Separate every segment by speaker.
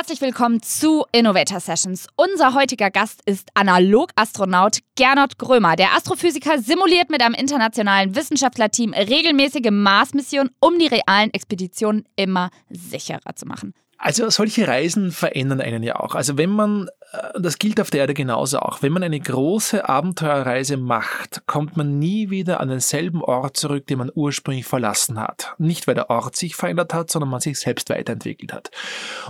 Speaker 1: herzlich willkommen zu Innovator Sessions. Unser heutiger Gast ist Analog-Astronaut Gernot Grömer. Der Astrophysiker simuliert mit einem internationalen Wissenschaftlerteam regelmäßige Mars-Missionen, um die realen Expeditionen immer sicherer zu machen.
Speaker 2: Also solche Reisen verändern einen ja auch. Also wenn man, äh, das gilt auf der Erde genauso auch, wenn man eine große Abenteuerreise macht, kommt man nie wieder an denselben Ort zurück, den man ursprünglich verlassen hat. Nicht weil der Ort sich verändert hat, sondern man sich selbst weiterentwickelt hat.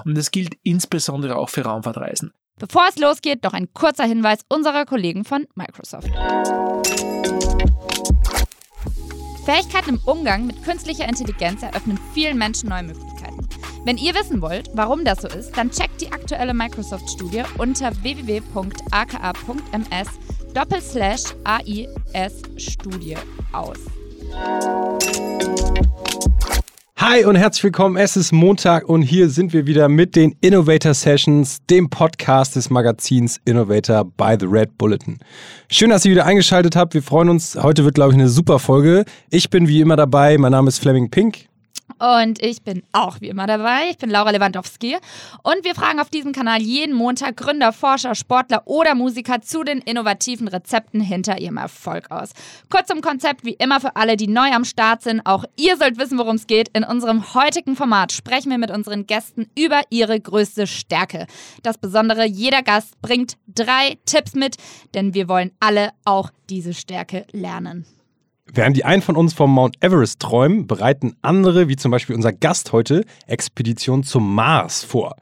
Speaker 2: Und das gilt insbesondere auch für Raumfahrtreisen.
Speaker 1: Bevor es losgeht, noch ein kurzer Hinweis unserer Kollegen von Microsoft. Fähigkeiten im Umgang mit künstlicher Intelligenz eröffnen vielen Menschen neue Möglichkeiten. Wenn ihr wissen wollt, warum das so ist, dann checkt die aktuelle Microsoft-Studie unter www.aka.ms doppelslash AIS Studie aus.
Speaker 3: Hi und herzlich willkommen. Es ist Montag und hier sind wir wieder mit den Innovator Sessions, dem Podcast des Magazins Innovator by the Red Bulletin. Schön, dass ihr wieder eingeschaltet habt. Wir freuen uns. Heute wird, glaube ich, eine super Folge. Ich bin wie immer dabei. Mein Name ist Fleming Pink.
Speaker 1: Und ich bin auch wie immer dabei. Ich bin Laura Lewandowski. Und wir fragen auf diesem Kanal jeden Montag Gründer, Forscher, Sportler oder Musiker zu den innovativen Rezepten hinter ihrem Erfolg aus. Kurz zum Konzept, wie immer für alle, die neu am Start sind. Auch ihr sollt wissen, worum es geht. In unserem heutigen Format sprechen wir mit unseren Gästen über ihre größte Stärke. Das Besondere, jeder Gast bringt drei Tipps mit, denn wir wollen alle auch diese Stärke lernen.
Speaker 3: Während die einen von uns vom Mount Everest träumen, bereiten andere, wie zum Beispiel unser Gast heute, Expedition zum Mars vor.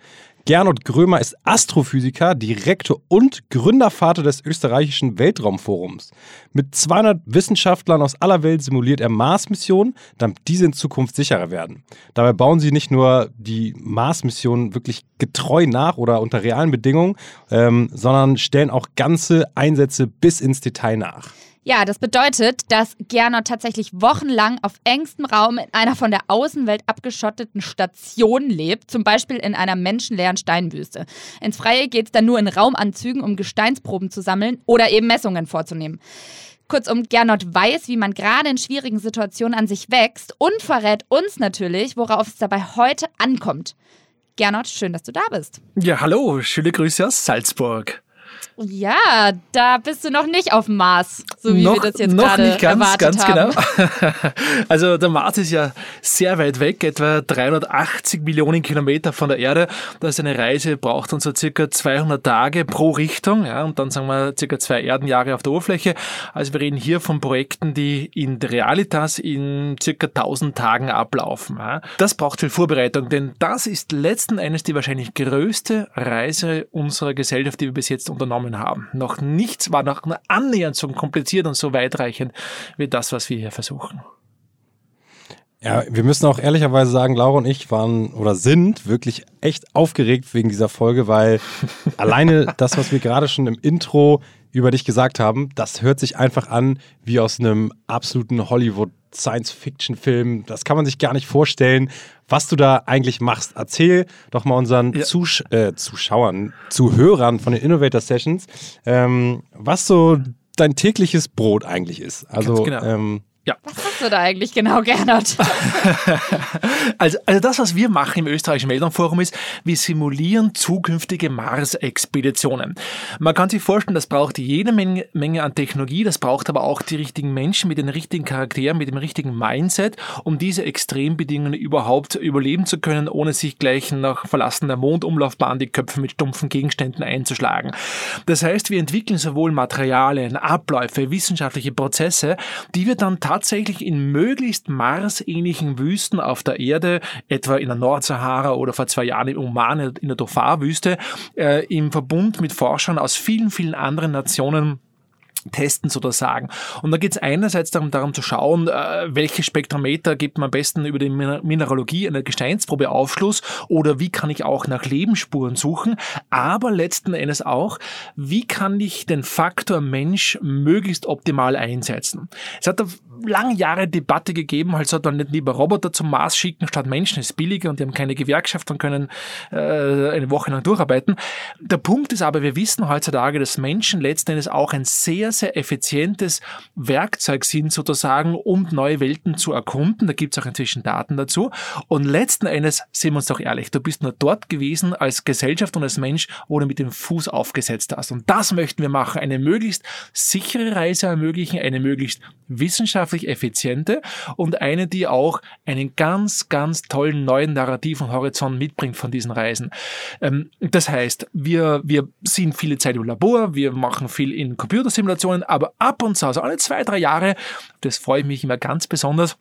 Speaker 3: Gernot Grömer ist Astrophysiker, Direktor und Gründervater des österreichischen Weltraumforums. Mit 200 Wissenschaftlern aus aller Welt simuliert er Mars-Missionen, damit diese in Zukunft sicherer werden. Dabei bauen sie nicht nur die Mars-Missionen wirklich getreu nach oder unter realen Bedingungen, ähm, sondern stellen auch ganze Einsätze bis ins Detail nach.
Speaker 1: Ja, das bedeutet, dass Gernot tatsächlich wochenlang auf engstem Raum in einer von der Außenwelt abgeschotteten Station lebt, zum Beispiel in einer menschenleeren Steinwüste. Ins Freie geht es dann nur in Raumanzügen, um Gesteinsproben zu sammeln oder eben Messungen vorzunehmen. Kurzum, Gernot weiß, wie man gerade in schwierigen Situationen an sich wächst und verrät uns natürlich, worauf es dabei heute ankommt. Gernot, schön, dass du da bist.
Speaker 2: Ja, hallo, schöne Grüße aus Salzburg.
Speaker 1: Ja, da bist du noch nicht auf dem Mars, so wie
Speaker 2: noch,
Speaker 1: wir das jetzt gerade
Speaker 2: nicht ganz,
Speaker 1: erwartet
Speaker 2: ganz
Speaker 1: haben.
Speaker 2: genau. also der Mars ist ja sehr weit weg, etwa 380 Millionen Kilometer von der Erde. Da ist eine Reise, braucht uns so circa 200 Tage pro Richtung, ja, und dann sagen wir circa zwei Erdenjahre auf der Oberfläche. Also wir reden hier von Projekten, die in der Realitas in circa 1000 Tagen ablaufen. Ja. Das braucht viel Vorbereitung, denn das ist letzten Endes die wahrscheinlich größte Reise unserer Gesellschaft, die wir bis jetzt unternommen genommen haben. Noch nichts war noch annähernd so kompliziert und so weitreichend wie das, was wir hier versuchen.
Speaker 3: Ja, wir müssen auch ehrlicherweise sagen, Laura und ich waren oder sind wirklich echt aufgeregt wegen dieser Folge, weil alleine das, was wir gerade schon im Intro über dich gesagt haben, das hört sich einfach an wie aus einem absoluten Hollywood Science-Fiction-Film. Das kann man sich gar nicht vorstellen, was du da eigentlich machst. Erzähl doch mal unseren ja. Zus äh, Zuschauern, Zuhörern von den Innovator Sessions, ähm, was so dein tägliches Brot eigentlich ist. Also, genau. ähm,
Speaker 1: ja. Was machst du da eigentlich genau, Gernot?
Speaker 2: also, also das, was wir machen im österreichischen Weltraumforum ist, wir simulieren zukünftige Mars-Expeditionen. Man kann sich vorstellen, das braucht jede Menge, Menge an Technologie, das braucht aber auch die richtigen Menschen mit den richtigen Charakteren, mit dem richtigen Mindset, um diese Extrembedingungen überhaupt überleben zu können, ohne sich gleich nach Verlassen der Mondumlaufbahn die Köpfe mit stumpfen Gegenständen einzuschlagen. Das heißt, wir entwickeln sowohl Materialien, Abläufe, wissenschaftliche Prozesse, die wir dann tatsächlich in möglichst marsähnlichen Wüsten auf der Erde, etwa in der Nordsahara oder vor zwei Jahren im Oman in der Dhofar-Wüste, äh, im Verbund mit Forschern aus vielen, vielen anderen Nationen testen sozusagen. Und da geht es einerseits darum, darum zu schauen, äh, welche Spektrometer gibt man am besten über die Mineralogie einer Gesteinsprobe Aufschluss oder wie kann ich auch nach Lebensspuren suchen, aber letzten Endes auch, wie kann ich den Faktor Mensch möglichst optimal einsetzen. Es hat lange Jahre Debatte gegeben, halt sollte man nicht lieber Roboter zum Mars schicken statt Menschen, ist billiger und die haben keine Gewerkschaft und können äh, eine Woche lang durcharbeiten. Der Punkt ist aber, wir wissen heutzutage, dass Menschen letzten Endes auch ein sehr, sehr effizientes Werkzeug sind, sozusagen, um neue Welten zu erkunden. Da gibt es auch inzwischen Daten dazu. Und letzten Endes, sehen wir uns doch ehrlich, du bist nur dort gewesen als Gesellschaft und als Mensch, wo du mit dem Fuß aufgesetzt hast. Und das möchten wir machen. Eine möglichst sichere Reise ermöglichen, eine möglichst wissenschaftlich effiziente und eine, die auch einen ganz, ganz tollen neuen narrativen Horizont mitbringt von diesen Reisen. Ähm, das heißt, wir, wir sind viele Zeit im Labor, wir machen viel in Computersimulationen, aber ab und zu, also alle zwei, drei Jahre, das freue ich mich immer ganz besonders,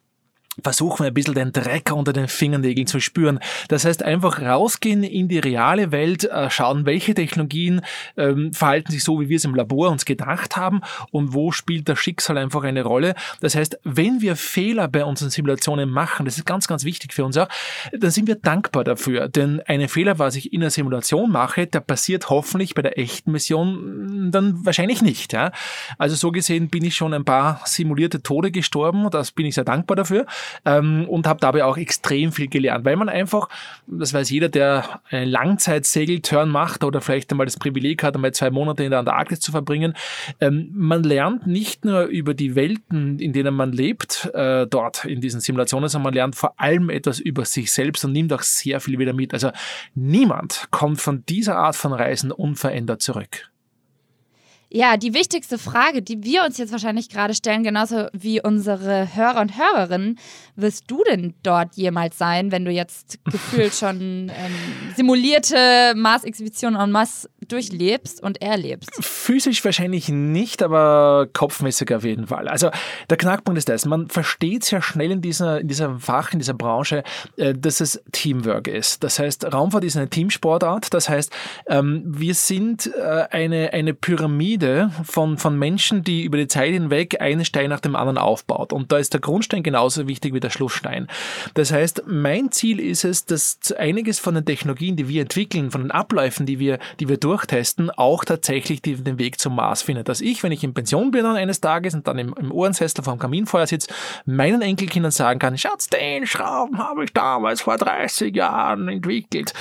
Speaker 2: versuchen wir ein bisschen den Dreck unter den Fingernägeln zu spüren. Das heißt, einfach rausgehen in die reale Welt, äh, schauen, welche Technologien ähm, verhalten sich so, wie wir es im Labor uns gedacht haben und wo spielt das Schicksal einfach eine Rolle. Das heißt, wenn wir Fehler bei unseren Simulationen machen, das ist ganz, ganz wichtig für uns auch, dann sind wir dankbar dafür. Denn eine Fehler, was ich in einer Simulation mache, der passiert hoffentlich bei der echten Mission dann wahrscheinlich nicht. Ja? Also so gesehen bin ich schon ein paar simulierte Tode gestorben, das bin ich sehr dankbar dafür ähm, und habe dabei auch extrem viel gelernt, weil man einfach, das weiß jeder, der einen Langzeitsegelturn macht oder vielleicht einmal das Privileg hat, einmal zwei Monate in der Antarktis zu verbringen, ähm, man lernt nicht nur über die Welten, in denen man lebt, äh, dort in diesen Simulationen, sondern man lernt vor allem etwas über sich selbst und nimmt auch sehr viel wieder mit. Also niemand kommt von dieser Art von Reisen unverändert zurück.
Speaker 1: Ja, die wichtigste Frage, die wir uns jetzt wahrscheinlich gerade stellen, genauso wie unsere Hörer und Hörerinnen, wirst du denn dort jemals sein, wenn du jetzt gefühlt schon ähm, simulierte Mars-Exhibitionen en masse durchlebst und erlebst?
Speaker 2: Physisch wahrscheinlich nicht, aber kopfmäßig auf jeden Fall. Also der Knackpunkt ist das, man versteht sehr schnell in dieser, in dieser Fach, in dieser Branche, äh, dass es Teamwork ist. Das heißt, Raumfahrt ist eine Teamsportart. Das heißt, ähm, wir sind äh, eine, eine Pyramide von, von Menschen, die über die Zeit hinweg einen Stein nach dem anderen aufbaut. Und da ist der Grundstein genauso wichtig wie der Schlussstein. Das heißt, mein Ziel ist es, dass einiges von den Technologien, die wir entwickeln, von den Abläufen, die wir, die wir durchtesten, auch tatsächlich die, den Weg zum Mars findet. Dass ich, wenn ich in Pension bin eines Tages und dann im, im Ohrensessel vom Kaminfeuer sitze, meinen Enkelkindern sagen kann, Schatz, den Schrauben habe ich damals vor 30 Jahren entwickelt.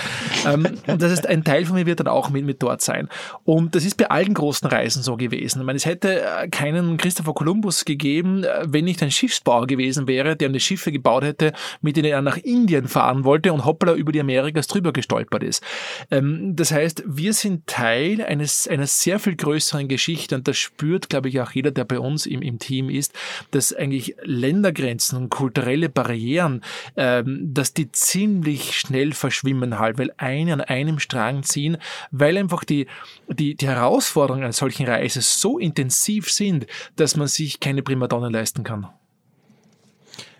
Speaker 2: ähm, und das ist ein Teil von mir wird dann auch mit, mit dort sein. Und das ist bei allen großen Reisen Reisen so gewesen. Ich meine, es hätte äh, keinen Christopher Columbus gegeben, äh, wenn nicht ein Schiffsbauer gewesen wäre, der eine Schiffe gebaut hätte, mit denen er nach Indien fahren wollte und hoppla über die Amerikas drüber gestolpert ist. Ähm, das heißt, wir sind Teil eines, einer sehr viel größeren Geschichte und das spürt, glaube ich, auch jeder, der bei uns im, im Team ist, dass eigentlich Ländergrenzen und kulturelle Barrieren, ähm, dass die ziemlich schnell verschwimmen halt, weil eine an einem Strang ziehen, weil einfach die, die, die Herausforderungen einer solchen Reisen so intensiv sind, dass man sich keine Primadonnen leisten kann.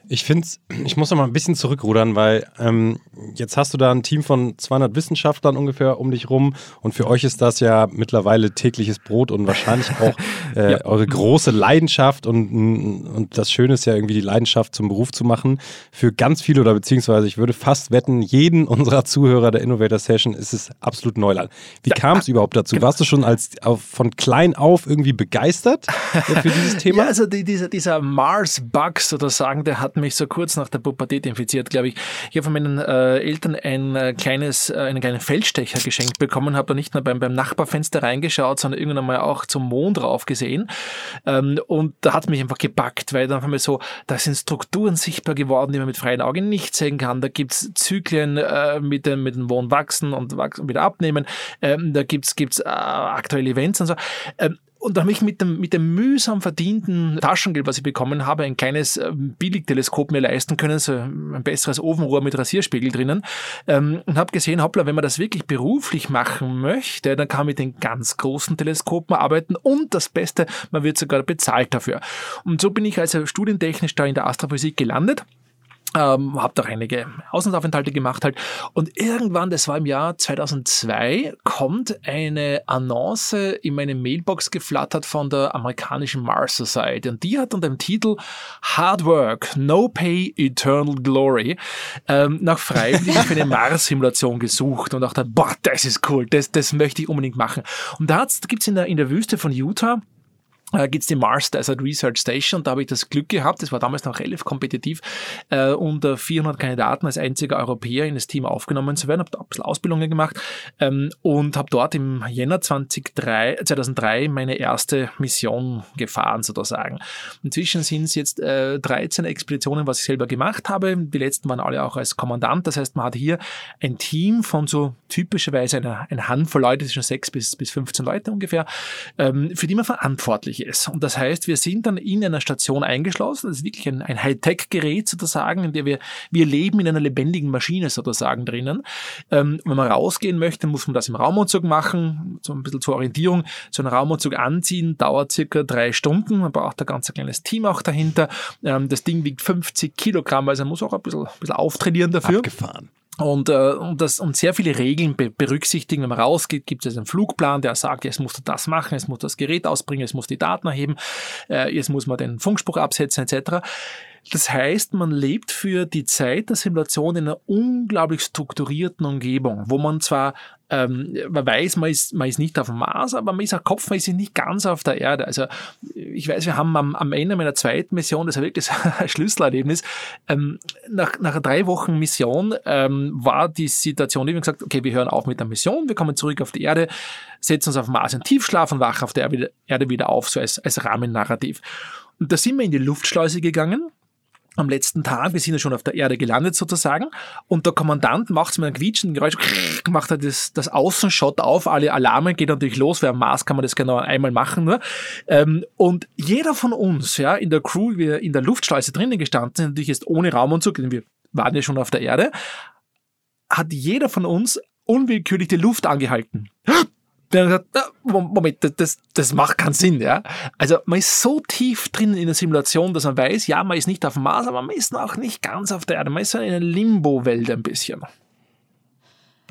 Speaker 3: Ich finde ich muss noch mal ein bisschen zurückrudern, weil ähm, jetzt hast du da ein Team von 200 Wissenschaftlern ungefähr um dich rum und für euch ist das ja mittlerweile tägliches Brot und wahrscheinlich auch äh, ja. eure große Leidenschaft und, und das Schöne ist ja irgendwie die Leidenschaft zum Beruf zu machen. Für ganz viele oder beziehungsweise ich würde fast wetten, jeden unserer Zuhörer der Innovator Session ist es absolut Neuland. Wie kam es überhaupt dazu? Genau. Warst du schon als auf, von klein auf irgendwie begeistert für dieses Thema?
Speaker 2: Ja, also die, dieser, dieser Mars-Bug sozusagen, der hat mich so kurz nach der Pubertät infiziert, glaube ich. Ich habe von meinen äh, Eltern ein äh, kleines, äh, einen kleinen Feldstecher geschenkt bekommen, habe da nicht nur beim, beim Nachbarfenster reingeschaut, sondern irgendwann einmal auch zum Mond rauf gesehen. Ähm, und da hat mich einfach gepackt, weil dann haben wir so, da sind Strukturen sichtbar geworden, die man mit freien Augen nicht sehen kann. Da gibt's Zyklen äh, mit, dem, mit dem Wohnwachsen und, wachsen wieder abnehmen. Ähm, da gibt's gibt's äh, aktuelle Events und so. Ähm, und habe ich mit dem, mit dem mühsam verdienten Taschengeld, was ich bekommen habe, ein kleines äh, Billigteleskop mir leisten können, so ein besseres Ofenrohr mit Rasierspiegel drinnen. Ähm, und habe gesehen, hoppla, wenn man das wirklich beruflich machen möchte, dann kann man mit den ganz großen Teleskopen arbeiten und das Beste, man wird sogar bezahlt dafür. Und so bin ich also studientechnisch da in der Astrophysik gelandet ähm, habe doch einige Auslandsaufenthalte gemacht halt. Und irgendwann, das war im Jahr 2002, kommt eine Annonce in meine Mailbox geflattert von der amerikanischen Mars Society. Und die hat unter dem Titel Hard Work, No Pay, Eternal Glory ähm, nach Freiwilligen für eine Mars-Simulation gesucht und dachte, boah, das ist cool, das, das möchte ich unbedingt machen. Und da gibt's in der, in der Wüste von Utah äh, gibt es die Mars Desert Research Station da habe ich das Glück gehabt, das war damals noch relativ kompetitiv, äh, unter 400 Kandidaten als einziger Europäer in das Team aufgenommen zu werden, habe da ein bisschen Ausbildungen gemacht ähm, und habe dort im Jänner 2003, 2003 meine erste Mission gefahren sozusagen. Inzwischen sind es jetzt äh, 13 Expeditionen, was ich selber gemacht habe. Die letzten waren alle auch als Kommandant, das heißt man hat hier ein Team von so typischerweise einer, eine Handvoll Leute, zwischen 6 bis, bis 15 Leute ungefähr, ähm, für die man verantwortlich ist. Und das heißt, wir sind dann in einer Station eingeschlossen. Das ist wirklich ein, ein Hightech-Gerät sozusagen, in der wir, wir leben in einer lebendigen Maschine sozusagen drinnen. Ähm, wenn man rausgehen möchte, muss man das im Raumanzug machen, so ein bisschen zur Orientierung. So einen Raumanzug anziehen dauert circa drei Stunden. Man braucht ein ganz kleines Team auch dahinter. Ähm, das Ding wiegt 50 Kilogramm, also man muss auch ein bisschen, ein bisschen auftrainieren dafür.
Speaker 3: Abgefahren.
Speaker 2: Und, äh, und, das, und sehr viele Regeln be berücksichtigen. Wenn man rausgeht, gibt es einen Flugplan, der sagt, jetzt musst du das machen, jetzt muss das Gerät ausbringen, jetzt muss die Daten erheben, äh, jetzt muss man den Funkspruch absetzen etc. Das heißt, man lebt für die Zeit der Simulation in einer unglaublich strukturierten Umgebung, wo man zwar ähm, man weiß, man ist, man ist nicht auf dem Mars, aber man ist auch Kopf, man ist nicht ganz auf der Erde. Also ich weiß, wir haben am, am Ende meiner zweiten Mission, das war wirklich ein Schlüsselerlebnis, ähm, nach, nach drei Wochen Mission ähm, war die Situation, die wir gesagt, okay, wir hören auf mit der Mission, wir kommen zurück auf die Erde, setzen uns auf dem Mars in Tiefschlaf und wachen auf der Erde wieder auf, so als, als Rahmennarrativ. Und da sind wir in die Luftschleuse gegangen am letzten Tag, wir sind ja schon auf der Erde gelandet sozusagen, und der Kommandant macht es mit einem quietschenden Geräusch, macht er das, das Außenshot auf, alle Alarme geht natürlich los, wer am Mars kann man das genau einmal machen nur. Ähm, und jeder von uns, ja, in der Crew, wir in der Luftschleuse drinnen gestanden sind, natürlich jetzt ohne Raumanzug, denn wir waren ja schon auf der Erde, hat jeder von uns unwillkürlich die Luft angehalten dann gesagt, Moment, das, das macht keinen Sinn, ja. Also man ist so tief drin in der Simulation, dass man weiß, ja, man ist nicht auf dem Mars, aber man ist auch nicht ganz auf der Erde. Man ist so in einer Limbo-Welt ein bisschen.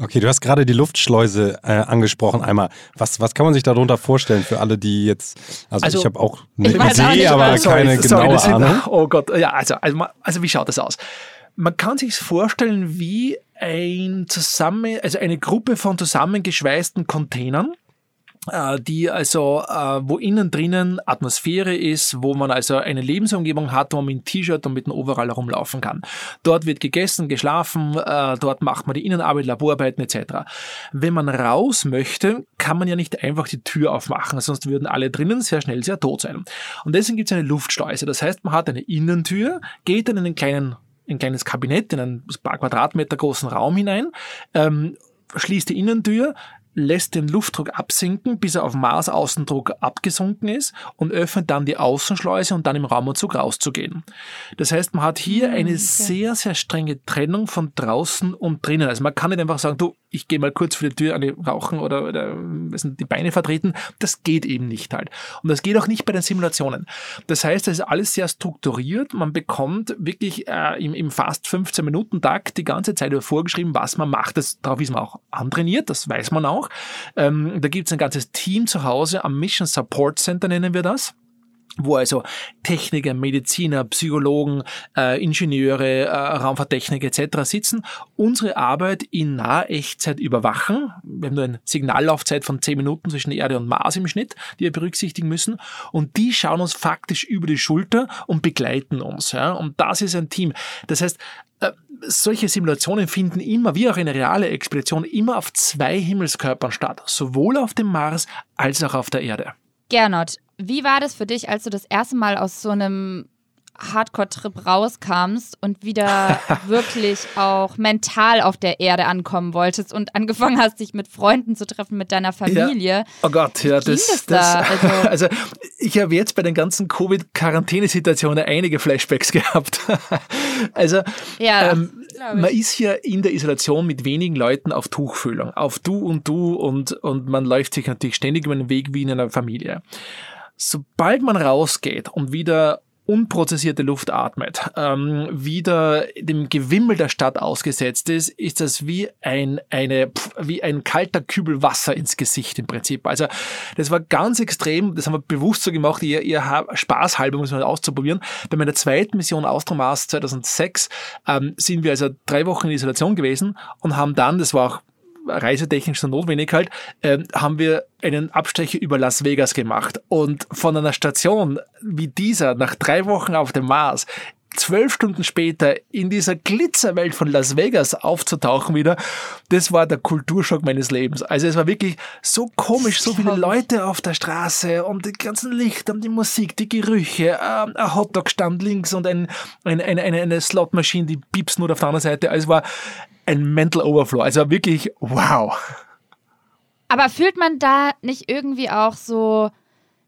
Speaker 3: Okay, du hast gerade die Luftschleuse äh, angesprochen einmal. Was, was kann man sich darunter vorstellen für alle, die jetzt, also, also ich habe auch eine Idee, aber sorry, keine sorry, genaue Ahnung.
Speaker 2: oh Gott, ja, also, also, also wie schaut das aus? Man kann sich vorstellen wie ein zusammen, also eine Gruppe von zusammengeschweißten Containern, äh, die also, äh, wo innen drinnen Atmosphäre ist, wo man also eine Lebensumgebung hat, wo man mit T-Shirt und mit einem Overall herumlaufen kann. Dort wird gegessen, geschlafen, äh, dort macht man die Innenarbeit, Laborarbeiten etc. Wenn man raus möchte, kann man ja nicht einfach die Tür aufmachen, sonst würden alle drinnen sehr schnell sehr tot sein. Und deswegen gibt es eine Luftschleuse. Das heißt, man hat eine Innentür, geht in einen kleinen ein kleines Kabinett in einen paar Quadratmeter großen Raum hinein, ähm, schließt die Innentür, lässt den Luftdruck absinken, bis er auf Mars Außendruck abgesunken ist und öffnet dann die Außenschleuse und dann im Raumanzug rauszugehen. Das heißt, man hat hier hm, eine okay. sehr, sehr strenge Trennung von draußen und drinnen. Also man kann nicht einfach sagen, du, ich gehe mal kurz vor die Tür eine rauchen oder, oder die Beine vertreten. Das geht eben nicht halt. Und das geht auch nicht bei den Simulationen. Das heißt, es ist alles sehr strukturiert. Man bekommt wirklich äh, im, im fast 15 Minuten Tag die ganze Zeit vorgeschrieben, was man macht. Das, darauf ist man auch antrainiert, das weiß man auch. Ähm, da gibt es ein ganzes Team zu Hause am Mission Support Center, nennen wir das wo also Techniker, Mediziner, Psychologen, äh, Ingenieure, äh, Raumfahrttechniker etc. sitzen, unsere Arbeit in naher Echtzeit überwachen. Wir haben nur eine Signallaufzeit von 10 Minuten zwischen Erde und Mars im Schnitt, die wir berücksichtigen müssen. Und die schauen uns faktisch über die Schulter und begleiten uns. Ja? Und das ist ein Team. Das heißt, äh, solche Simulationen finden immer, wie auch eine reale Expedition, immer auf zwei Himmelskörpern statt. Sowohl auf dem Mars als auch auf der Erde.
Speaker 1: Gernot, wie war das für dich, als du das erste Mal aus so einem Hardcore-Trip rauskamst und wieder wirklich auch mental auf der Erde ankommen wolltest und angefangen hast, dich mit Freunden zu treffen, mit deiner Familie.
Speaker 2: Ja. Oh Gott, ja, das, das, das da? also, also, ich habe jetzt bei den ganzen Covid-Quarantänesituationen einige Flashbacks gehabt. also ja, ähm, man ist hier in der Isolation mit wenigen Leuten auf Tuchfühlung, auf du und du und, und man läuft sich natürlich ständig über den Weg wie in einer Familie. Sobald man rausgeht und wieder unprozessierte Luft atmet, ähm, wieder dem Gewimmel der Stadt ausgesetzt ist, ist das wie ein, eine, wie ein kalter Kübel Wasser ins Gesicht im Prinzip. Also das war ganz extrem, das haben wir bewusst so gemacht, ihr, ihr Spaß halber, muss man auszuprobieren. Bei meiner zweiten Mission Austromars 2006 ähm, sind wir also drei Wochen in Isolation gewesen und haben dann, das war auch reisetechnisch so notwendig halt, ähm, haben wir einen Abstecher über Las Vegas gemacht. Und von einer Station wie dieser nach drei Wochen auf dem Mars zwölf Stunden später in dieser Glitzerwelt von Las Vegas aufzutauchen wieder, das war der Kulturschock meines Lebens. Also es war wirklich so komisch, so viele Leute auf der Straße und die ganzen Lichter und die Musik, die Gerüche, äh, ein Hotdog stand links und ein, ein, eine, eine, eine Slotmaschine, die piepst nur auf der anderen Seite. Also es war ein Mental Overflow. Also wirklich wow.
Speaker 1: Aber fühlt man da nicht irgendwie auch so,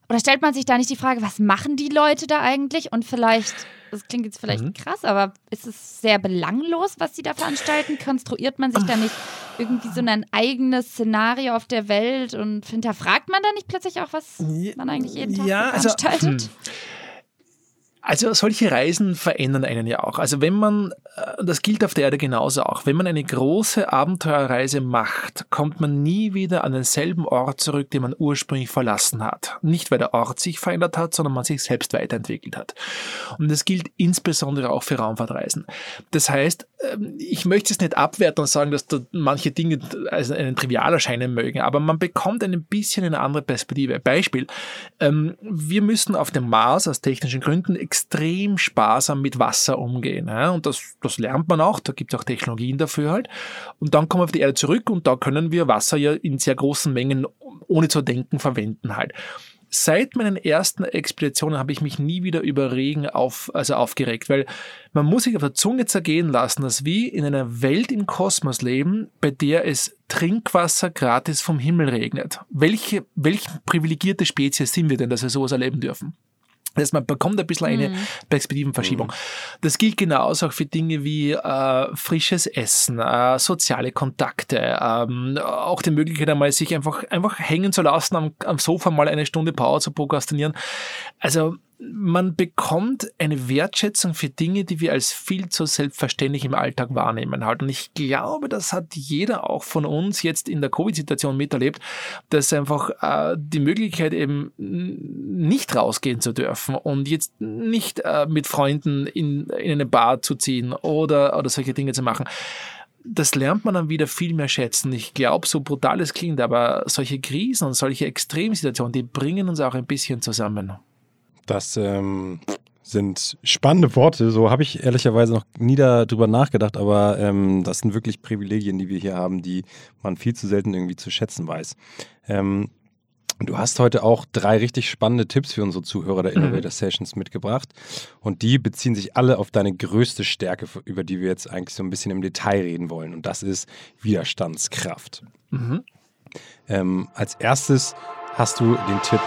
Speaker 1: oder stellt man sich da nicht die Frage, was machen die Leute da eigentlich? Und vielleicht das klingt jetzt vielleicht mhm. krass, aber ist es sehr belanglos, was sie da veranstalten? Konstruiert man sich da nicht irgendwie so ein eigenes Szenario auf der Welt und hinterfragt man da nicht plötzlich auch, was man eigentlich jeden Tag ja, veranstaltet? Also, hm.
Speaker 2: Also solche Reisen verändern einen ja auch. Also wenn man, äh, das gilt auf der Erde genauso auch, wenn man eine große Abenteuerreise macht, kommt man nie wieder an denselben Ort zurück, den man ursprünglich verlassen hat. Nicht weil der Ort sich verändert hat, sondern man sich selbst weiterentwickelt hat. Und das gilt insbesondere auch für Raumfahrtreisen. Das heißt, ich möchte es nicht abwerten und sagen, dass da manche Dinge als einen trivial erscheinen mögen, aber man bekommt ein bisschen eine andere Perspektive. Beispiel, ähm, wir müssen auf dem Mars aus technischen Gründen extrem sparsam mit Wasser umgehen. Und das, das lernt man auch, da gibt es auch Technologien dafür halt. Und dann kommen wir auf die Erde zurück und da können wir Wasser ja in sehr großen Mengen ohne zu denken verwenden halt. Seit meinen ersten Expeditionen habe ich mich nie wieder über Regen auf, also aufgeregt, weil man muss sich auf der Zunge zergehen lassen, dass wir in einer Welt im Kosmos leben, bei der es Trinkwasser gratis vom Himmel regnet. Welche, welche privilegierte Spezies sind wir denn, dass wir sowas erleben dürfen? Das heißt, man bekommt ein bisschen eine mhm. Perspektivenverschiebung. Das gilt genauso auch für Dinge wie äh, frisches Essen, äh, soziale Kontakte, ähm, auch die Möglichkeit einmal sich einfach, einfach hängen zu lassen, am, am Sofa mal eine Stunde Power zu prokrastinieren. Also man bekommt eine Wertschätzung für Dinge, die wir als viel zu selbstverständlich im Alltag wahrnehmen halt. Und ich glaube, das hat jeder auch von uns jetzt in der Covid-Situation miterlebt, dass einfach äh, die Möglichkeit eben nicht rausgehen zu dürfen und jetzt nicht äh, mit Freunden in, in eine Bar zu ziehen oder, oder solche Dinge zu machen das lernt man dann wieder viel mehr schätzen. Ich glaube, so brutal es klingt, aber solche Krisen und solche Extremsituationen, die bringen uns auch ein bisschen zusammen.
Speaker 3: Das ähm, sind spannende Worte. So habe ich ehrlicherweise noch nie darüber nachgedacht, aber ähm, das sind wirklich Privilegien, die wir hier haben, die man viel zu selten irgendwie zu schätzen weiß. Ähm, Du hast heute auch drei richtig spannende Tipps für unsere Zuhörer der Innovator Sessions mitgebracht. Und die beziehen sich alle auf deine größte Stärke, über die wir jetzt eigentlich so ein bisschen im Detail reden wollen. Und das ist Widerstandskraft. Mhm. Ähm, als erstes hast du den Tipp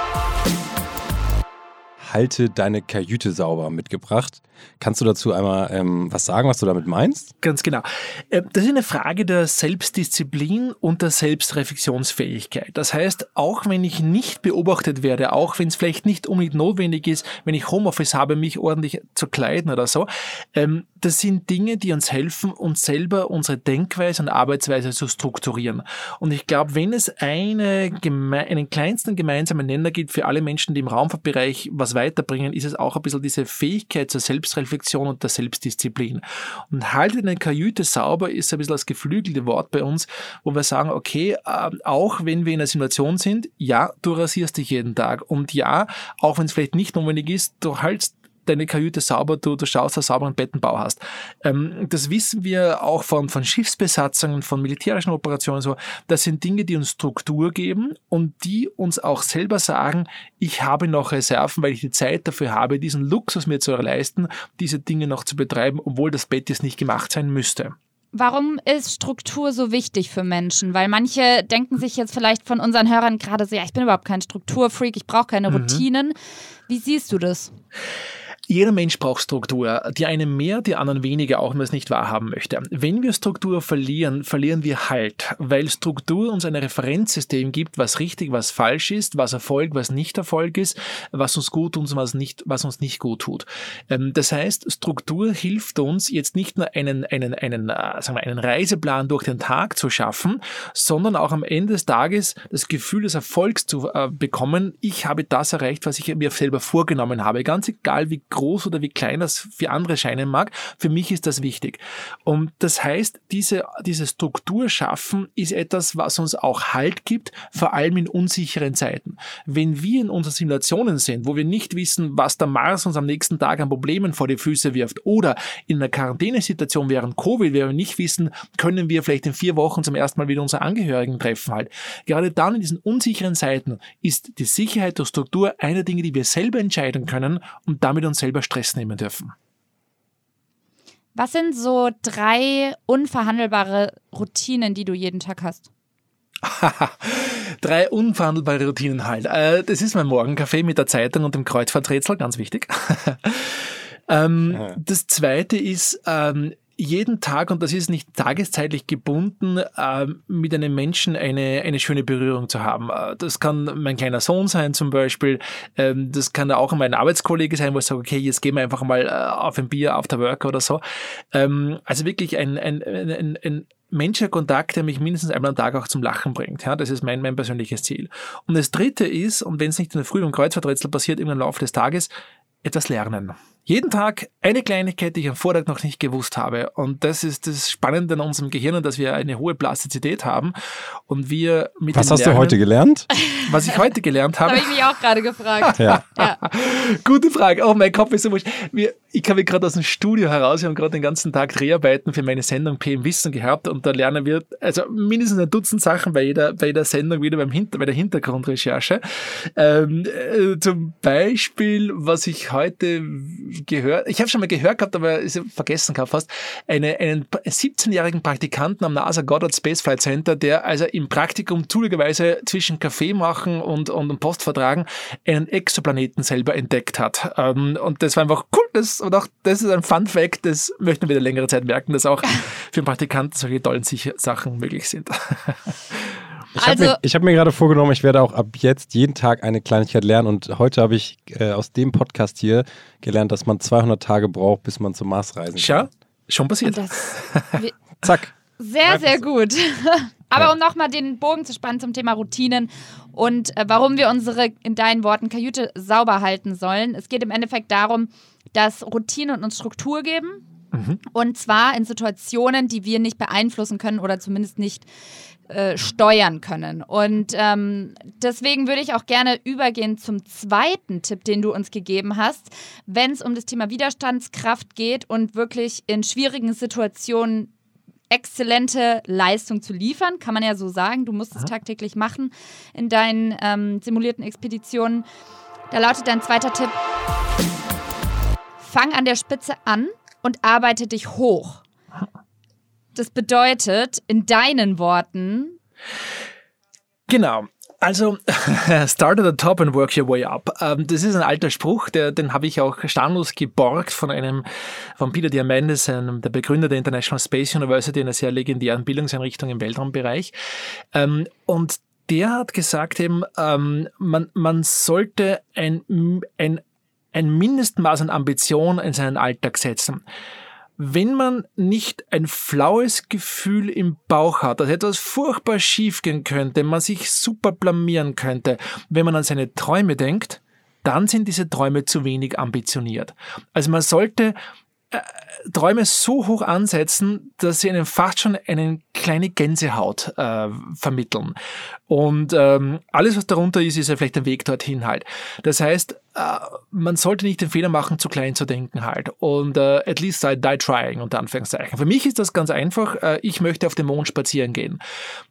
Speaker 3: Halte deine Kajüte sauber mitgebracht. Kannst du dazu einmal ähm, was sagen, was du damit meinst?
Speaker 2: Ganz genau. Äh, das ist eine Frage der Selbstdisziplin und der Selbstreflexionsfähigkeit. Das heißt, auch wenn ich nicht beobachtet werde, auch wenn es vielleicht nicht unbedingt notwendig ist, wenn ich Homeoffice habe, mich ordentlich zu kleiden oder so, ähm, das sind Dinge, die uns helfen, uns selber unsere Denkweise und Arbeitsweise zu strukturieren. Und ich glaube, wenn es eine, einen kleinsten gemeinsamen Nenner gibt für alle Menschen, die im Raumfahrtbereich was weiterbringen, ist es auch ein bisschen diese Fähigkeit zur Selbstreflexion und der Selbstdisziplin. Und halte deine Kajüte sauber ist ein bisschen das geflügelte Wort bei uns, wo wir sagen, okay, äh, auch wenn wir in einer Situation sind, ja, du rasierst dich jeden Tag. Und ja, auch wenn es vielleicht nicht notwendig ist, du haltst deine Kajüte sauber, du, du schaust, dass du sauberen Bettenbau hast. Ähm, das wissen wir auch von, von Schiffsbesatzungen, von militärischen Operationen so. Das sind Dinge, die uns Struktur geben und die uns auch selber sagen, ich habe noch Reserven, weil ich die Zeit dafür habe, diesen Luxus mir zu leisten, diese Dinge noch zu betreiben, obwohl das Bett jetzt nicht gemacht sein müsste.
Speaker 1: Warum ist Struktur so wichtig für Menschen? Weil manche denken sich jetzt vielleicht von unseren Hörern gerade so, ja, ich bin überhaupt kein Strukturfreak, ich brauche keine mhm. Routinen. Wie siehst du das?
Speaker 2: Jeder Mensch braucht Struktur. Die einen mehr, die anderen weniger, auch wenn man es nicht wahrhaben möchte. Wenn wir Struktur verlieren, verlieren wir Halt, weil Struktur uns ein Referenzsystem gibt, was richtig, was falsch ist, was Erfolg, was nicht Erfolg ist, was uns gut tut und was, nicht, was uns nicht gut tut. Ähm, das heißt, Struktur hilft uns jetzt nicht nur einen, einen, einen, äh, sagen wir, einen Reiseplan durch den Tag zu schaffen, sondern auch am Ende des Tages das Gefühl des Erfolgs zu äh, bekommen. Ich habe das erreicht, was ich mir selber vorgenommen habe. Ganz egal, wie groß groß oder wie klein das für andere scheinen mag. Für mich ist das wichtig. Und das heißt, diese, diese Struktur schaffen ist etwas, was uns auch Halt gibt, vor allem in unsicheren Zeiten. Wenn wir in unseren Simulationen sind, wo wir nicht wissen, was der Mars uns am nächsten Tag an Problemen vor die Füße wirft oder in einer Quarantänesituation während Covid, wir nicht wissen, können wir vielleicht in vier Wochen zum ersten Mal wieder unsere Angehörigen treffen halt. Gerade dann in diesen unsicheren Zeiten ist die Sicherheit der Struktur eine Dinge, die wir selber entscheiden können und damit uns selber Stress nehmen dürfen.
Speaker 1: Was sind so drei unverhandelbare Routinen, die du jeden Tag hast?
Speaker 2: Drei unverhandelbare Routinen halt. Äh, das ist mein Morgenkaffee mit der Zeitung und dem Kreuzfahrträtsel, ganz wichtig. ähm, das zweite ist, ähm, jeden Tag, und das ist nicht tageszeitlich gebunden, äh, mit einem Menschen eine, eine schöne Berührung zu haben. Äh, das kann mein kleiner Sohn sein zum Beispiel, ähm, das kann auch mein Arbeitskollege sein, wo ich sage, okay, jetzt gehen wir einfach mal äh, auf ein Bier, auf der Work oder so. Ähm, also wirklich ein, ein, ein, ein, menschlicher Kontakt, der mich mindestens einmal am Tag auch zum Lachen bringt. Ja, das ist mein, mein persönliches Ziel. Und das dritte ist, und wenn es nicht in der Früh im Kreuzfahrträtsel passiert, im Laufe des Tages, etwas lernen. Jeden Tag eine Kleinigkeit, die ich am Vortag noch nicht gewusst habe. Und das ist das Spannende an unserem Gehirn, dass wir eine hohe Plastizität haben und wir mit
Speaker 3: Was hast Lernen, du heute gelernt?
Speaker 2: Was ich heute gelernt habe.
Speaker 1: habe ich mich auch gerade gefragt.
Speaker 3: ja.
Speaker 1: ja.
Speaker 2: Gute Frage. Oh, mein Kopf ist so wurscht. Ich habe gerade aus dem Studio heraus, wir haben gerade den ganzen Tag Dreharbeiten für meine Sendung PM Wissen gehabt und da lernen wir also mindestens ein Dutzend Sachen bei jeder, bei jeder Sendung wieder beim Hinter, bei der Hintergrundrecherche. Ähm, äh, zum Beispiel, was ich heute gehört, ich habe schon mal gehört gehabt, aber ist vergessen gehabt fast, eine, einen 17-jährigen Praktikanten am NASA Goddard Space Flight Center, der also im Praktikum zufälligerweise zwischen Kaffee machen und, und Post vertragen einen Exoplaneten selber entdeckt hat. Ähm, und das war einfach cool, das, und auch das ist ein Fun Fact, das möchten wir wieder längere Zeit merken, dass auch für Praktikanten solche tollen Sachen möglich sind.
Speaker 3: Ich also, habe mir, hab mir gerade vorgenommen, ich werde auch ab jetzt jeden Tag eine Kleinigkeit lernen und heute habe ich äh, aus dem Podcast hier gelernt, dass man 200 Tage braucht, bis man zum Mars reisen kann.
Speaker 2: Schau, schon passiert.
Speaker 1: Das,
Speaker 3: Zack.
Speaker 1: Sehr, sehr gut. Aber um nochmal den Bogen zu spannen zum Thema Routinen und äh, warum wir unsere, in deinen Worten, Kajüte sauber halten sollen. Es geht im Endeffekt darum, dass Routinen uns Struktur geben. Mhm. Und zwar in Situationen, die wir nicht beeinflussen können oder zumindest nicht äh, steuern können. Und ähm, deswegen würde ich auch gerne übergehen zum zweiten Tipp, den du uns gegeben hast, wenn es um das Thema Widerstandskraft geht und wirklich in schwierigen Situationen exzellente Leistung zu liefern, kann man ja so sagen. Du musst es tagtäglich machen in deinen ähm, simulierten Expeditionen. Da lautet dein zweiter Tipp: Fang an der Spitze an und arbeite dich hoch. Das bedeutet, in deinen Worten.
Speaker 2: Genau. Also, start at the top and work your way up. Ähm, das ist ein alter Spruch, der, den habe ich auch standlos geborgt von einem, von Peter Diamandis, der Begründer der International Space University, einer sehr legendären Bildungseinrichtung im Weltraumbereich. Ähm, und der hat gesagt eben, ähm, man, man sollte ein, ein, ein Mindestmaß an Ambition in seinen Alltag setzen wenn man nicht ein flaues Gefühl im Bauch hat, dass etwas furchtbar schiefgehen könnte, man sich super blamieren könnte, wenn man an seine Träume denkt, dann sind diese Träume zu wenig ambitioniert. Also man sollte äh, Träume so hoch ansetzen, dass sie einem fast schon eine kleine Gänsehaut äh, vermitteln. Und ähm, alles, was darunter ist, ist ja vielleicht ein Weg dorthin halt. Das heißt, äh, man sollte nicht den Fehler machen, zu klein zu denken halt. Und äh, at least I die trying, unter Anführungszeichen. Für mich ist das ganz einfach. Äh, ich möchte auf den Mond spazieren gehen.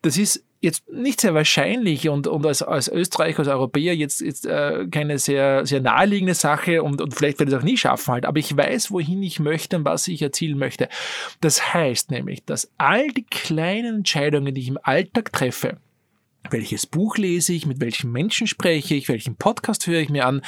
Speaker 2: Das ist jetzt nicht sehr wahrscheinlich und, und als, als Österreicher, als Europäer jetzt, jetzt äh, keine sehr, sehr naheliegende Sache und, und vielleicht werde ich es auch nie schaffen halt. Aber ich weiß, wohin ich möchte und was ich erzielen möchte. Das heißt nämlich, dass all die kleinen Entscheidungen, die ich im Alltag treffe, welches Buch lese ich, mit welchen Menschen spreche ich, welchen Podcast höre ich mir an,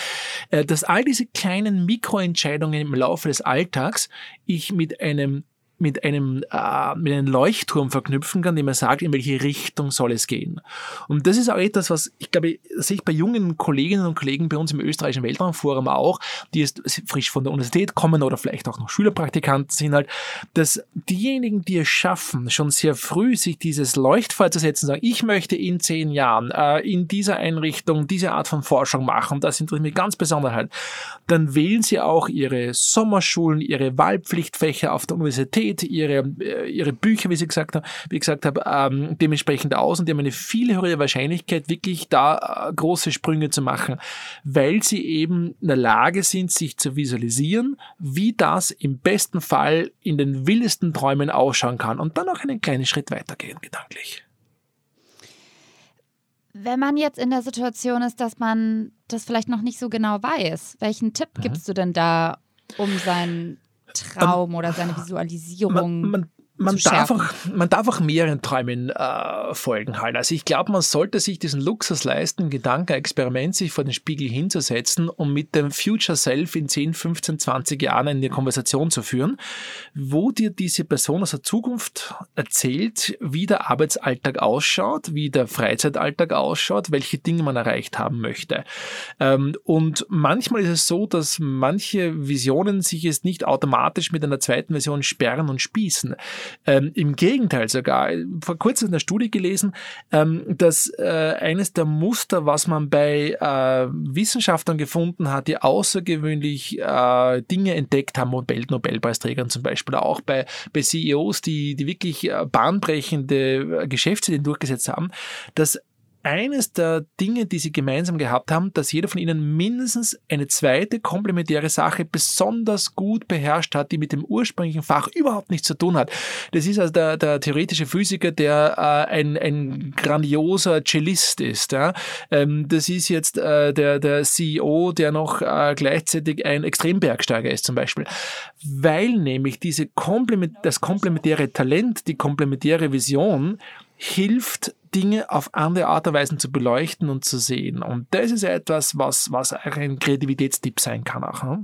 Speaker 2: äh, dass all diese kleinen Mikroentscheidungen im Laufe des Alltags ich mit einem mit einem, äh, mit einem Leuchtturm verknüpfen kann, dem man sagt, in welche Richtung soll es gehen. Und das ist auch etwas, was ich glaube, sehe ich bei jungen Kolleginnen und Kollegen bei uns im österreichischen Weltraumforum auch, die jetzt frisch von der Universität kommen oder vielleicht auch noch Schülerpraktikanten sind halt, dass diejenigen, die es schaffen, schon sehr früh sich dieses Leuchtfeuer zu setzen, sagen, ich möchte in zehn Jahren äh, in dieser Einrichtung diese Art von Forschung machen, das interessiert mich ganz besonders halt, dann wählen sie auch ihre Sommerschulen, ihre Wahlpflichtfächer auf der Universität, ihre, äh, ihre Bücher, wie, sie gesagt haben, wie gesagt habe, ähm, dementsprechend aus und die haben eine viel höhere Wahrscheinlichkeit, wirklich da äh, große Sprünge zu machen, weil sie eben in der Lage sind, sich zu visualisieren, wie das im besten Fall in den wildesten Träumen ausschauen kann und dann auch einen kleinen Schritt weitergehen, gedanklich.
Speaker 1: Wenn man jetzt in der Situation ist, dass man das vielleicht noch nicht so genau weiß, welchen Tipp mhm. gibst du denn da, um seinen Traum um, oder seine Visualisierung.
Speaker 2: man, man, man darf, auch, man darf auch mehreren Träumen äh, folgen halt. Also ich glaube, man sollte sich diesen Luxus leisten, Gedankenexperiment sich vor den Spiegel hinzusetzen und mit dem Future Self in 10, 15, 20 Jahren eine Konversation zu führen, wo dir diese Person aus der Zukunft erzählt, wie der Arbeitsalltag ausschaut, wie der Freizeitalltag ausschaut, welche Dinge man erreicht haben möchte. Ähm, und manchmal ist es so, dass manche Visionen sich jetzt nicht automatisch mit einer zweiten Version sperren und spießen. Ähm, Im Gegenteil sogar. Vor kurzem in der Studie gelesen, ähm, dass äh, eines der Muster, was man bei äh, Wissenschaftlern gefunden hat, die außergewöhnlich äh, Dinge entdeckt haben, Nobel Nobelpreisträgern zum Beispiel, auch bei, bei CEOs, die, die wirklich äh, bahnbrechende äh, Geschäftsideen durchgesetzt haben, dass eines der Dinge, die sie gemeinsam gehabt haben, dass jeder von ihnen mindestens eine zweite komplementäre Sache besonders gut beherrscht hat, die mit dem ursprünglichen Fach überhaupt nichts zu tun hat. Das ist also der, der theoretische Physiker, der äh, ein, ein grandioser Cellist ist. Ja? Ähm, das ist jetzt äh, der, der CEO, der noch äh, gleichzeitig ein Extrembergsteiger ist zum Beispiel. Weil nämlich diese Komplement, das komplementäre Talent, die komplementäre Vision hilft, Dinge auf andere Art und Weise zu beleuchten und zu sehen. Und das ist etwas, was, was ein Kreativitätstipp sein kann auch. Ne?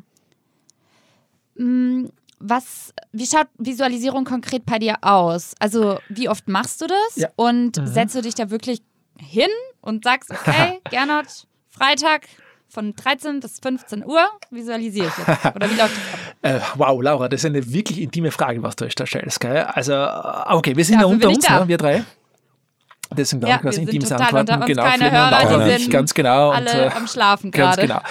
Speaker 1: Mm, was, wie schaut Visualisierung konkret bei dir aus? Also, wie oft machst du das? Ja. Und mhm. setzt du dich da wirklich hin und sagst, okay, Gernot, Freitag, von 13 bis 15 Uhr visualisiere ich jetzt. Oder wie läuft
Speaker 2: das? Äh, wow, Laura, das ist eine wirklich intime Frage, was du da stellst. Gell? Also, okay, wir sind ja, ja unter uns, ne, wir drei. Deswegen
Speaker 1: ja,
Speaker 2: wir sind
Speaker 1: intimes Antworten. Genau, keine Hörer, die sind
Speaker 2: ganz genau.
Speaker 1: alle und, äh, am Schlafen
Speaker 2: gerade. Ganz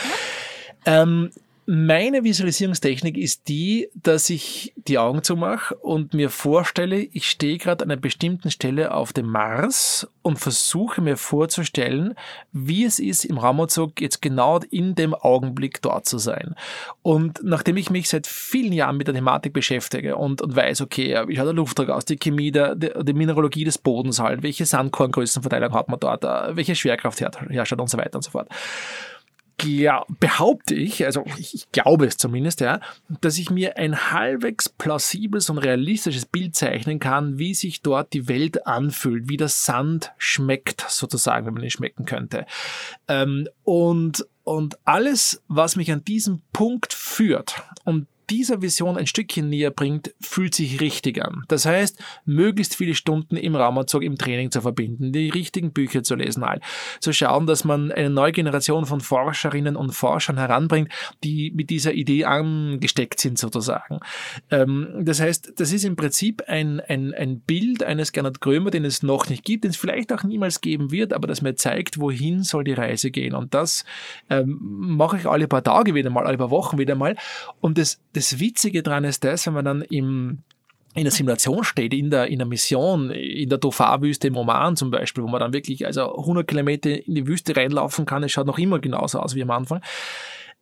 Speaker 2: genau. Ähm, meine Visualisierungstechnik ist die, dass ich die Augen zumache und mir vorstelle, ich stehe gerade an einer bestimmten Stelle auf dem Mars und versuche mir vorzustellen, wie es ist, im Raumanzug jetzt genau in dem Augenblick dort zu sein. Und nachdem ich mich seit vielen Jahren mit der Thematik beschäftige und, und weiß, okay, wie schaut der Luftdruck aus, die Chemie, der, die Mineralogie des Bodens halt, welche Sandkorngrößenverteilung hat man dort, äh, welche Schwerkraft herrscht und so weiter und so fort ja, behaupte ich, also ich glaube es zumindest, ja, dass ich mir ein halbwegs plausibles und realistisches Bild zeichnen kann, wie sich dort die Welt anfühlt, wie der Sand schmeckt, sozusagen, wenn man ihn schmecken könnte. Ähm, und, und alles, was mich an diesem Punkt führt, und dieser Vision ein Stückchen näher bringt, fühlt sich richtig an. Das heißt, möglichst viele Stunden im Raumanzug im Training zu verbinden, die richtigen Bücher zu lesen, halt. zu schauen, dass man eine neue Generation von Forscherinnen und Forschern heranbringt, die mit dieser Idee angesteckt sind sozusagen. Ähm, das heißt, das ist im Prinzip ein, ein, ein Bild eines Gernot Grömer, den es noch nicht gibt, den es vielleicht auch niemals geben wird, aber das mir zeigt, wohin soll die Reise gehen. Und das ähm, mache ich alle paar Tage wieder mal, alle paar Wochen wieder mal. Und das das Witzige daran ist das, wenn man dann im in der Simulation steht, in der, in der Mission, in der Dofar-Wüste im Oman zum Beispiel, wo man dann wirklich also 100 Kilometer in die Wüste reinlaufen kann, es schaut noch immer genauso aus wie am Anfang.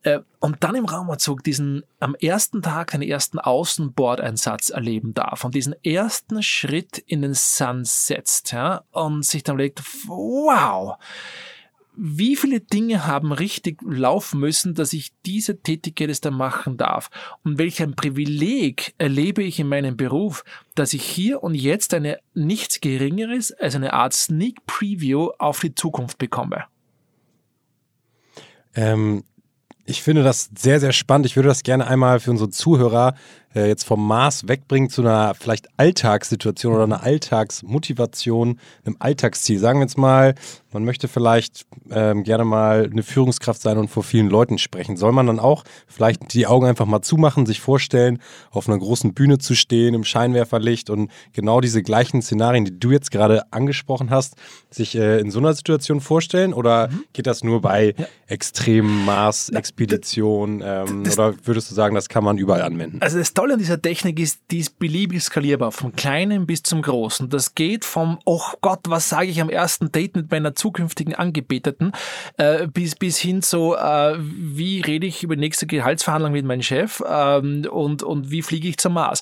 Speaker 2: Äh, und dann im Raumanzug diesen am ersten Tag den ersten Außenbordeinsatz erleben darf und diesen ersten Schritt in den Sun setzt ja, und sich dann legt, wow, wie viele Dinge haben richtig laufen müssen, dass ich diese Tätigkeit jetzt da machen darf? Und welch ein Privileg erlebe ich in meinem Beruf, dass ich hier und jetzt eine nichts Geringeres als eine Art Sneak Preview auf die Zukunft bekomme?
Speaker 3: Ähm, ich finde das sehr, sehr spannend. Ich würde das gerne einmal für unsere Zuhörer äh, jetzt vom Mars wegbringen zu einer vielleicht Alltagssituation oder einer Alltagsmotivation, einem Alltagsziel. Sagen wir jetzt mal, man möchte vielleicht ähm, gerne mal eine Führungskraft sein und vor vielen Leuten sprechen. Soll man dann auch vielleicht die Augen einfach mal zumachen, sich vorstellen, auf einer großen Bühne zu stehen, im Scheinwerferlicht und genau diese gleichen Szenarien, die du jetzt gerade angesprochen hast, sich äh, in so einer Situation vorstellen? Oder mhm. geht das nur bei ja. extremen Mars-Expeditionen? Ähm, oder würdest du sagen, das kann man überall anwenden?
Speaker 2: Also Tolle an dieser Technik ist, die ist beliebig skalierbar, vom Kleinen bis zum Großen. Das geht vom, oh Gott, was sage ich am ersten Date mit meiner zukünftigen Angebeteten, äh, bis, bis hin zu, äh, wie rede ich über nächste Gehaltsverhandlung mit meinem Chef ähm, und, und wie fliege ich zum Mars.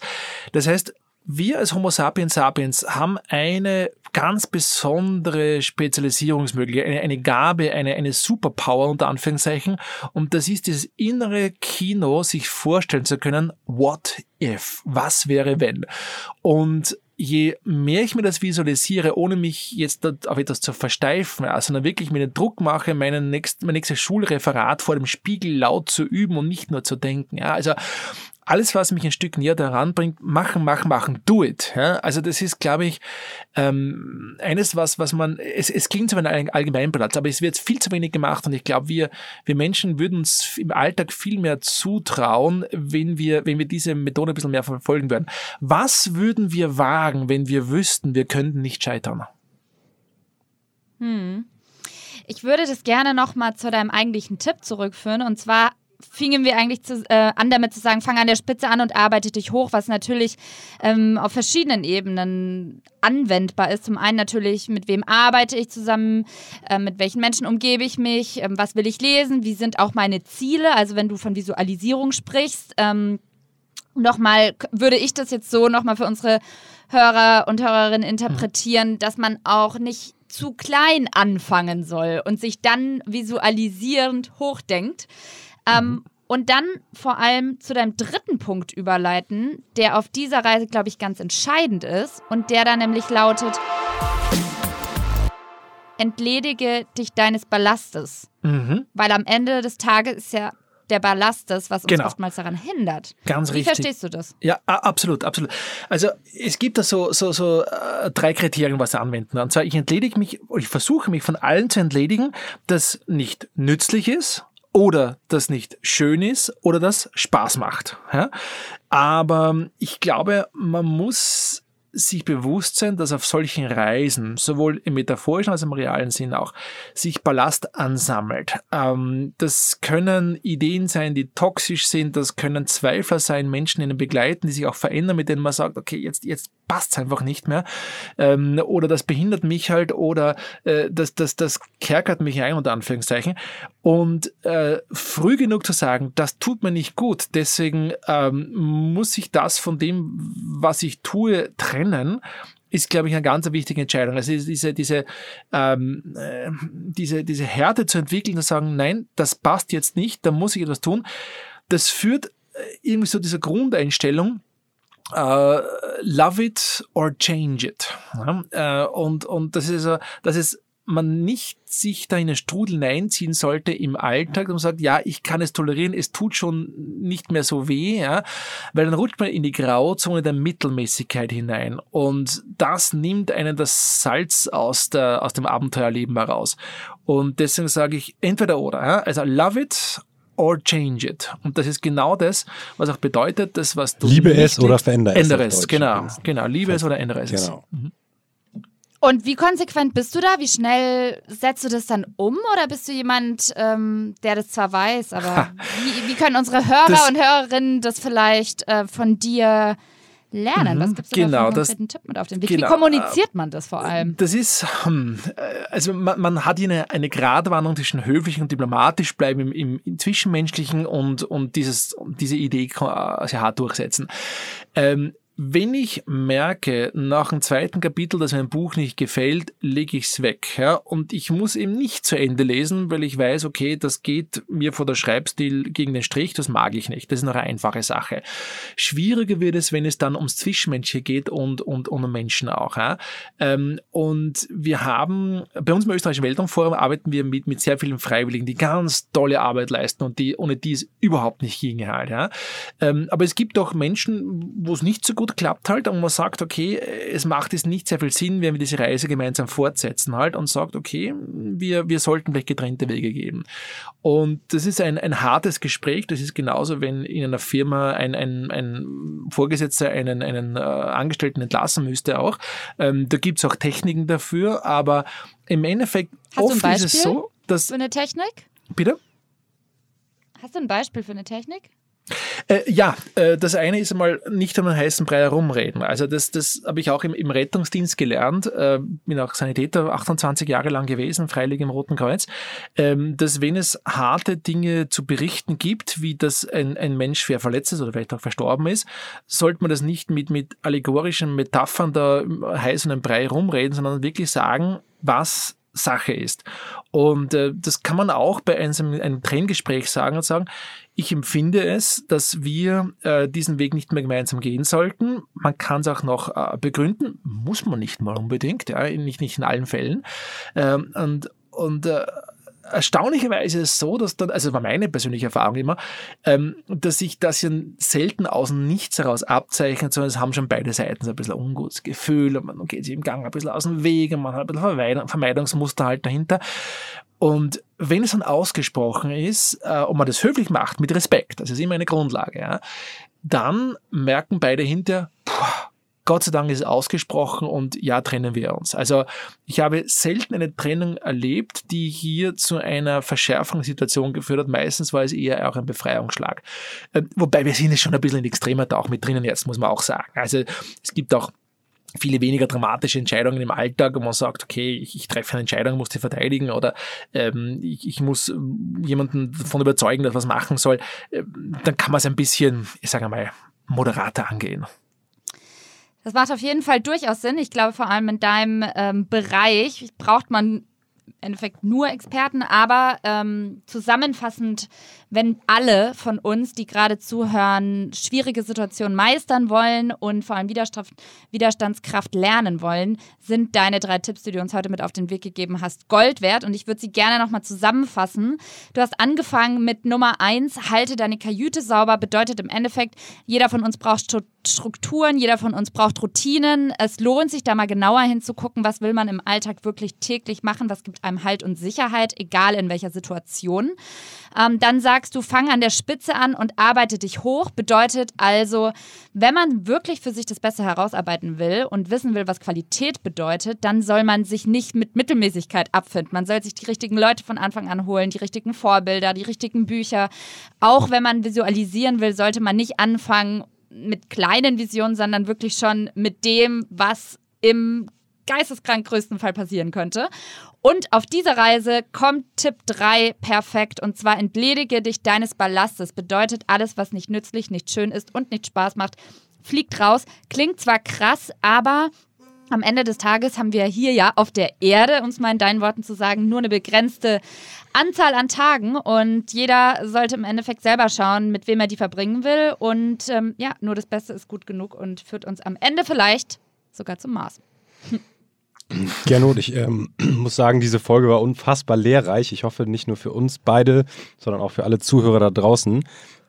Speaker 2: Das heißt, wir als Homo sapiens sapiens haben eine ganz besondere Spezialisierungsmöglichkeit, eine, eine Gabe, eine, eine Superpower unter Anführungszeichen. Und das ist dieses innere Kino, sich vorstellen zu können, what if? Was wäre wenn? Und je mehr ich mir das visualisiere, ohne mich jetzt auf etwas zu versteifen, sondern wirklich mir den Druck mache, meinen nächsten, mein nächstes Schulreferat vor dem Spiegel laut zu üben und nicht nur zu denken. Ja, also alles, was mich ein Stück näher daran bringt, machen, machen, machen, do it. Ja? Also das ist, glaube ich, ähm, eines, was, was man, es, es klingt so ein Allgemeinplatz, aber es wird viel zu wenig gemacht und ich glaube, wir, wir Menschen würden uns im Alltag viel mehr zutrauen, wenn wir, wenn wir diese Methode ein bisschen mehr verfolgen würden. Was würden wir wagen, wenn wir wüssten, wir könnten nicht scheitern?
Speaker 1: Hm. Ich würde das gerne nochmal zu deinem eigentlichen Tipp zurückführen. Und zwar fingen wir eigentlich zu, äh, an damit zu sagen, fang an der Spitze an und arbeite dich hoch, was natürlich ähm, auf verschiedenen Ebenen anwendbar ist. Zum einen natürlich, mit wem arbeite ich zusammen, äh, mit welchen Menschen umgebe ich mich, äh, was will ich lesen, wie sind auch meine Ziele, also wenn du von Visualisierung sprichst. Ähm, nochmal, würde ich das jetzt so nochmal für unsere Hörer und Hörerinnen interpretieren, mhm. dass man auch nicht zu klein anfangen soll und sich dann visualisierend hochdenkt. Ähm, mhm. Und dann vor allem zu deinem dritten Punkt überleiten, der auf dieser Reise, glaube ich, ganz entscheidend ist und der da nämlich lautet, entledige dich deines Ballastes. Mhm. Weil am Ende des Tages ist ja der Ballast das, was uns genau. oftmals daran hindert.
Speaker 2: Ganz
Speaker 1: Wie
Speaker 2: richtig.
Speaker 1: verstehst du das?
Speaker 2: Ja, absolut, absolut. Also es gibt da so, so, so äh, drei Kriterien, was anwenden. Und zwar, ich entledige mich, ich versuche mich von allen zu entledigen, das nicht nützlich ist, oder das nicht schön ist oder das Spaß macht. Ja? Aber ich glaube, man muss sich bewusst sein, dass auf solchen Reisen, sowohl im metaphorischen als auch im realen Sinn auch, sich Ballast ansammelt. Ähm, das können Ideen sein, die toxisch sind, das können Zweifler sein, Menschen, die begleiten, die sich auch verändern, mit denen man sagt, okay, jetzt, jetzt passt einfach nicht mehr. Ähm, oder das behindert mich halt oder äh, das, das, das kerkert mich ein, unter Anführungszeichen. Und äh, früh genug zu sagen, das tut mir nicht gut, deswegen ähm, muss ich das von dem, was ich tue, trennen ist, glaube ich, eine ganz wichtige Entscheidung. Also diese, diese, ähm, äh, diese, diese Härte zu entwickeln, zu sagen, nein, das passt jetzt nicht, da muss ich etwas tun, das führt äh, irgendwie so dieser Grundeinstellung, Uh, love it or change it. Ja, uh, und, und das ist, das ist man nicht sich da in einen Strudel hineinziehen sollte im Alltag und sagt, ja, ich kann es tolerieren, es tut schon nicht mehr so weh, ja, weil dann rutscht man in die Grauzone der Mittelmäßigkeit hinein und das nimmt einen das Salz aus, der, aus dem Abenteuerleben heraus. Und deswegen sage ich entweder oder, ja, also love it or change it. Und das ist genau das, was auch bedeutet, das, was du.
Speaker 3: Liebe es oder verändere
Speaker 2: es. Ändere es, genau, genau. Liebe es oder ändere es. Genau. Mhm.
Speaker 1: Und wie konsequent bist du da? Wie schnell setzt du das dann um? Oder bist du jemand, ähm, der das zwar weiß, aber wie, wie, können unsere Hörer das, und Hörerinnen das vielleicht äh, von dir lernen? Was mhm. gibt es genau, da für einen Tipp mit auf den Weg? Genau, Wie kommuniziert man das vor allem?
Speaker 2: Das ist, hm, äh, also man, man hat hier eine, eine Gratwanderung zwischen höflich und diplomatisch bleiben im, im, im Zwischenmenschlichen und, und dieses, diese Idee sehr hart durchsetzen. Ähm, wenn ich merke, nach dem zweiten Kapitel, dass mir ein Buch nicht gefällt, lege ich es weg. Ja? Und ich muss eben nicht zu Ende lesen, weil ich weiß, okay, das geht mir vor der Schreibstil gegen den Strich, das mag ich nicht. Das ist noch eine einfache Sache. Schwieriger wird es, wenn es dann ums Zwischenmenschliche geht und, und, und um Menschen auch. Ja? Ähm, und wir haben, bei uns im Österreichischen Weltraumforum arbeiten wir mit, mit sehr vielen Freiwilligen, die ganz tolle Arbeit leisten und die, ohne die es überhaupt nicht ginge halt. Ja? Ähm, aber es gibt auch Menschen, wo es nicht so gut gut klappt halt und man sagt, okay, es macht jetzt nicht sehr viel Sinn, wenn wir diese Reise gemeinsam fortsetzen halt und sagt, okay, wir, wir sollten vielleicht getrennte Wege gehen. Und das ist ein, ein hartes Gespräch. Das ist genauso, wenn in einer Firma ein, ein, ein Vorgesetzter einen, einen äh, Angestellten entlassen müsste auch. Ähm, da gibt's auch Techniken dafür, aber im Endeffekt
Speaker 1: Hast oft ist
Speaker 2: es so, dass...
Speaker 1: Für eine Technik?
Speaker 2: Bitte?
Speaker 1: Hast du ein Beispiel für eine Technik?
Speaker 2: Äh, ja, äh, das eine ist einmal nicht um einen heißen Brei herumreden. Also das, das habe ich auch im, im Rettungsdienst gelernt. Äh, bin auch Sanitäter 28 Jahre lang gewesen, freilich im Roten Kreuz. Ähm, dass wenn es harte Dinge zu berichten gibt, wie dass ein, ein Mensch schwer verletzt ist oder vielleicht auch verstorben ist, sollte man das nicht mit, mit allegorischen Metaphern da heiß um einen Brei rumreden, sondern wirklich sagen, was Sache ist. Und äh, das kann man auch bei einem, einem Trennengespräch sagen und sagen, ich empfinde es, dass wir äh, diesen Weg nicht mehr gemeinsam gehen sollten. Man kann es auch noch äh, begründen, muss man nicht mal unbedingt, ja, nicht, nicht in allen Fällen. Ähm, und und äh, erstaunlicherweise ist es so, dass dann, also war meine persönliche Erfahrung immer, ähm, dass sich das ja selten aus nichts heraus abzeichnet, sondern es haben schon beide Seiten so ein bisschen ungutes Gefühl und man geht sich im Gang ein bisschen aus dem Weg und man hat ein bisschen Vermeidungsmuster halt dahinter. Und wenn es dann ausgesprochen ist äh, und man das höflich macht, mit Respekt, das ist immer eine Grundlage, ja, dann merken beide hinter, puh, Gott sei Dank ist es ausgesprochen und ja, trennen wir uns. Also ich habe selten eine Trennung erlebt, die hier zu einer Verschärfungssituation geführt hat. Meistens war es eher auch ein Befreiungsschlag. Äh, wobei wir sind es schon ein bisschen in extremer auch mit drinnen jetzt, muss man auch sagen. Also es gibt auch viele weniger dramatische Entscheidungen im Alltag, wo man sagt, okay, ich, ich treffe eine Entscheidung, muss sie verteidigen oder ähm, ich, ich, muss jemanden davon überzeugen, dass was machen soll, ähm, dann kann man es ein bisschen, ich sage mal, moderater angehen.
Speaker 1: Das macht auf jeden Fall durchaus Sinn. Ich glaube, vor allem in deinem ähm, Bereich braucht man im Endeffekt nur Experten, aber ähm, zusammenfassend wenn alle von uns, die gerade zuhören, schwierige Situationen meistern wollen und vor allem Widerstandskraft lernen wollen, sind deine drei Tipps, die du uns heute mit auf den Weg gegeben hast, Gold wert. Und ich würde sie gerne nochmal zusammenfassen. Du hast angefangen mit Nummer eins, halte deine Kajüte sauber, bedeutet im Endeffekt, jeder von uns braucht Strukturen, jeder von uns braucht Routinen. Es lohnt sich da mal genauer hinzugucken, was will man im Alltag wirklich täglich machen, was gibt einem Halt und Sicherheit, egal in welcher Situation. Ähm, dann sagst du, fang an der Spitze an und arbeite dich hoch. Bedeutet also, wenn man wirklich für sich das Beste herausarbeiten will und wissen will, was Qualität bedeutet, dann soll man sich nicht mit Mittelmäßigkeit abfinden. Man soll sich die richtigen Leute von Anfang an holen, die richtigen Vorbilder, die richtigen Bücher. Auch wenn man visualisieren will, sollte man nicht anfangen mit kleinen Visionen, sondern wirklich schon mit dem, was im geisteskrank größten Fall passieren könnte. Und auf dieser Reise kommt Tipp 3 perfekt und zwar entledige dich deines Ballastes. Bedeutet alles, was nicht nützlich, nicht schön ist und nicht Spaß macht, fliegt raus. Klingt zwar krass, aber am Ende des Tages haben wir hier ja auf der Erde, es mal in deinen Worten zu sagen, nur eine begrenzte Anzahl an Tagen und jeder sollte im Endeffekt selber schauen, mit wem er die verbringen will. Und ähm, ja, nur das Beste ist gut genug und führt uns am Ende vielleicht sogar zum Mars.
Speaker 3: Gernot, ich ähm, muss sagen, diese Folge war unfassbar lehrreich. Ich hoffe nicht nur für uns beide, sondern auch für alle Zuhörer da draußen.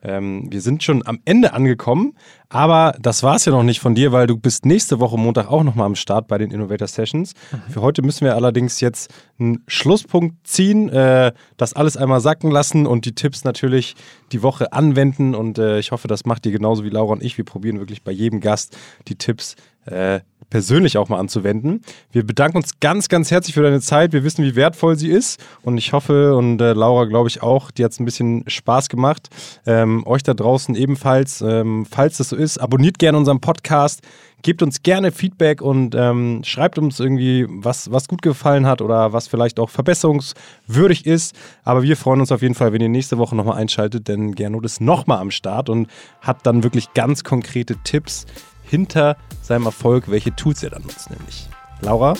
Speaker 3: Ähm, wir sind schon am Ende angekommen, aber das war es ja noch nicht von dir, weil du bist nächste Woche Montag auch nochmal am Start bei den Innovator Sessions. Mhm. Für heute müssen wir allerdings jetzt einen Schlusspunkt ziehen, äh, das alles einmal sacken lassen und die Tipps natürlich die Woche anwenden. Und äh, ich hoffe, das macht ihr genauso wie Laura und ich. Wir probieren wirklich bei jedem Gast die Tipps äh, persönlich auch mal anzuwenden. Wir bedanken uns ganz, ganz herzlich für deine Zeit. Wir wissen, wie wertvoll sie ist. Und ich hoffe, und äh, Laura glaube ich auch, die hat es ein bisschen Spaß gemacht. Ähm, euch da draußen ebenfalls, ähm, falls das so ist, abonniert gerne unseren Podcast. Gebt uns gerne Feedback und ähm, schreibt uns irgendwie, was, was gut gefallen hat oder was vielleicht auch verbesserungswürdig ist. Aber wir freuen uns auf jeden Fall, wenn ihr nächste Woche nochmal einschaltet, denn Gernot ist nochmal am Start und hat dann wirklich ganz konkrete Tipps, hinter seinem Erfolg, welche Tools er dann nutzt, nämlich. Laura,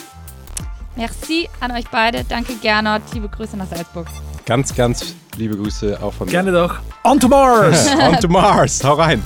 Speaker 1: Merci an euch beide. Danke, Gernot. Liebe Grüße nach Salzburg.
Speaker 3: ganz, ganz liebe Grüße auch von mir.
Speaker 2: Gerne doch. On to Mars!
Speaker 3: On to Mars, hau rein.